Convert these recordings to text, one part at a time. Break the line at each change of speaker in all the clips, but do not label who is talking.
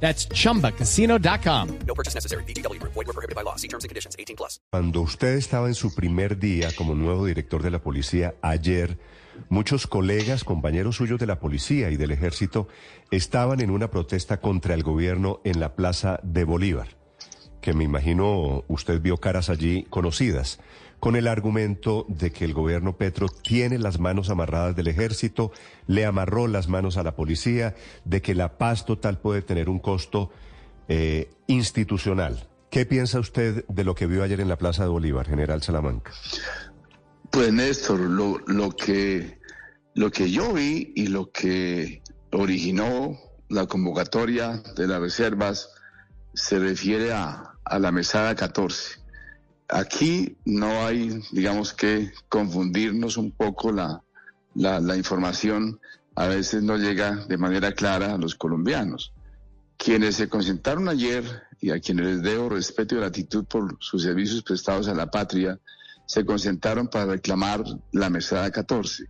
That's chumbacasino.com.
No purchase necessary. Void were prohibited by law. See terms and conditions. 18 plus.
Cuando usted estaba en su primer día como nuevo director de la policía ayer, muchos colegas, compañeros suyos de la policía y del ejército estaban en una protesta contra el gobierno en la Plaza de Bolívar, que me imagino usted vio caras allí conocidas, con el argumento de que el gobierno Petro tiene las manos amarradas del ejército, le amarró las manos a la policía, de que la paz total puede tener un costo eh, institucional. ¿Qué piensa usted de lo que vio ayer en la Plaza de Bolívar, general Salamanca?
Pues Néstor, lo, lo, que, lo que yo vi y lo que originó la convocatoria de las reservas se refiere a, a la mesada 14. Aquí no hay, digamos que, confundirnos un poco la, la, información. A veces no llega de manera clara a los colombianos. Quienes se concentraron ayer y a quienes les debo respeto y gratitud por sus servicios prestados a la patria, se concentraron para reclamar la mesada 14.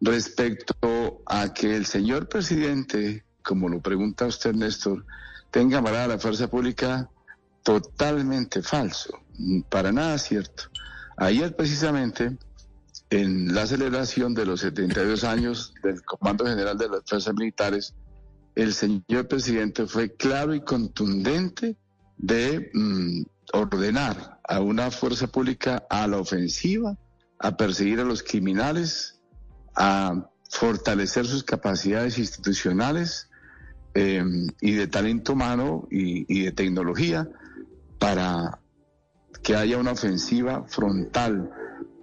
Respecto a que el señor presidente, como lo pregunta usted, Néstor, tenga amarrada la fuerza pública, totalmente falso, para nada cierto. Ayer precisamente, en la celebración de los 72 años del Comando General de las Fuerzas Militares, el señor presidente fue claro y contundente de mm, ordenar a una fuerza pública a la ofensiva, a perseguir a los criminales, a fortalecer sus capacidades institucionales eh, y de talento humano y, y de tecnología para que haya una ofensiva frontal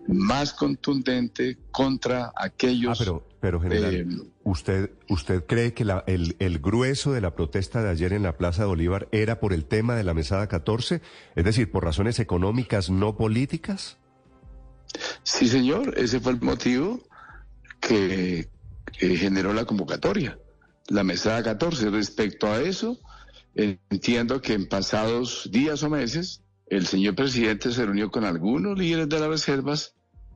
más contundente contra aquellos...
Ah, pero, pero general,
eh,
¿usted, ¿usted cree que la- el, el grueso de la protesta de ayer en la Plaza de Bolívar era por el tema de la mesada 14? Es decir, por razones económicas, no políticas?
Sí, señor, ese fue el motivo que, que generó la convocatoria, la mesada 14. Respecto a eso, eh, entiendo que en pasados días o meses, el señor presidente se reunió con algunos líderes de las reservas,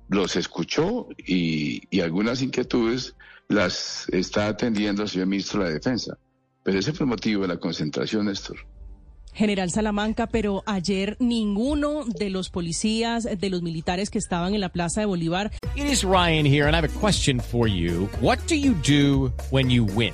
los escuchó y, y algunas inquietudes las está atendiendo el señor ministro de la Defensa. Pero ese fue el motivo de la concentración, Néstor.
General Salamanca, pero ayer ninguno de los policías, de los militares que estaban en la Plaza de Bolívar,
It is Ryan here, and I have a question for you. What do you do when you win?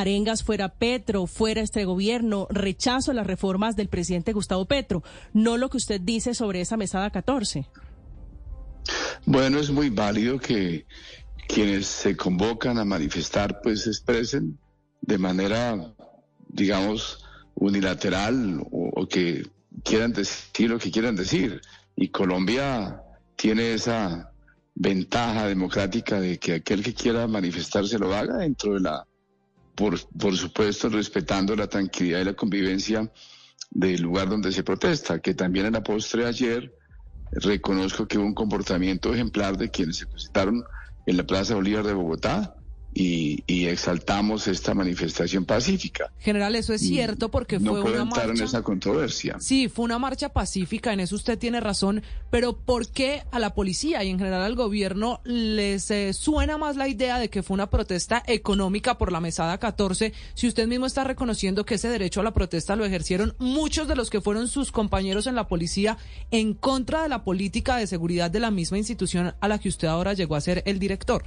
arengas fuera Petro, fuera este gobierno, rechazo las reformas del presidente Gustavo Petro. No lo que usted dice sobre esa mesada 14.
Bueno, es muy válido que quienes se convocan a manifestar pues expresen de manera, digamos, unilateral o, o que quieran decir lo que quieran decir. Y Colombia tiene esa ventaja democrática de que aquel que quiera manifestarse lo haga dentro de la, por, por supuesto, respetando la tranquilidad y la convivencia del lugar donde se protesta, que también en la postre ayer reconozco que hubo un comportamiento ejemplar de quienes se presentaron en la Plaza Bolívar de Bogotá y, y exaltamos esta manifestación pacífica.
General, eso es cierto porque
no
fue
puedo
una
entrar en
marcha.
esa controversia.
Sí, fue una marcha pacífica, en eso usted tiene razón, pero ¿por qué a la policía y en general al gobierno les eh, suena más la idea de que fue una protesta económica por la mesada 14 si usted mismo está reconociendo que ese derecho a la protesta lo ejercieron muchos de los que fueron sus compañeros en la policía en contra de la política de seguridad de la misma institución a la que usted ahora llegó a ser el director?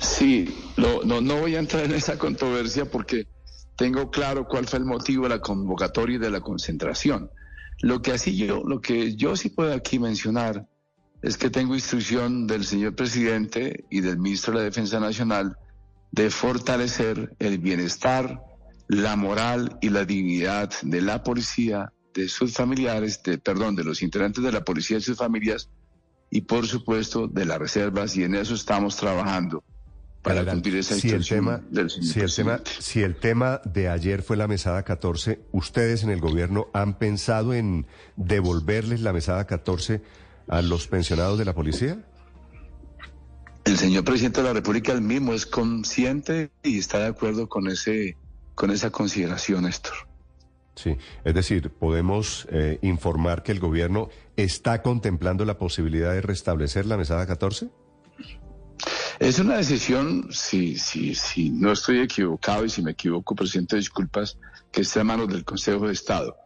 Sí, no, no, no voy a entrar en esa controversia porque tengo claro cuál fue el motivo de la convocatoria y de la concentración. Lo que así yo, lo que yo sí puedo aquí mencionar es que tengo instrucción del señor presidente y del ministro de la Defensa Nacional de fortalecer el bienestar, la moral y la dignidad de la policía, de sus familiares, de, perdón, de los integrantes de la policía y sus familias, y por supuesto de las reservas, y en eso estamos trabajando para cumplir esa
si el tema,
del señor
si el tema, si el tema de ayer fue la mesada 14, ¿ustedes en el gobierno han pensado en devolverles la mesada 14 a los pensionados de la policía?
El señor presidente de la República él mismo es consciente y está de acuerdo con ese con esa consideración, Néstor.
Sí, es decir, podemos eh, informar que el gobierno está contemplando la posibilidad de restablecer la mesada 14.
Es una decisión, si, si, si no estoy equivocado y si me equivoco, presidente, disculpas, que está en manos del Consejo de Estado.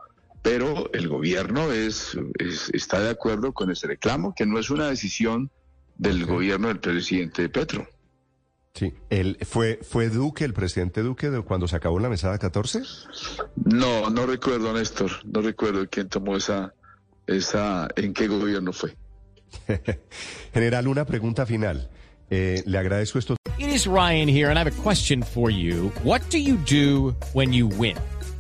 Pero el gobierno es, es- está de acuerdo con ese reclamo, que no es una decisión del gobierno del presidente Petro.
Sí, ¿fue, ¿fue Duque, el presidente Duque, de cuando se acabó la mesada 14?
No, no recuerdo, Néstor, no recuerdo quién tomó esa, esa, en qué gobierno fue.
General, una pregunta final. Eh, le agradezco esto.
It is Ryan here, and I have a question for you. What do you do when you win?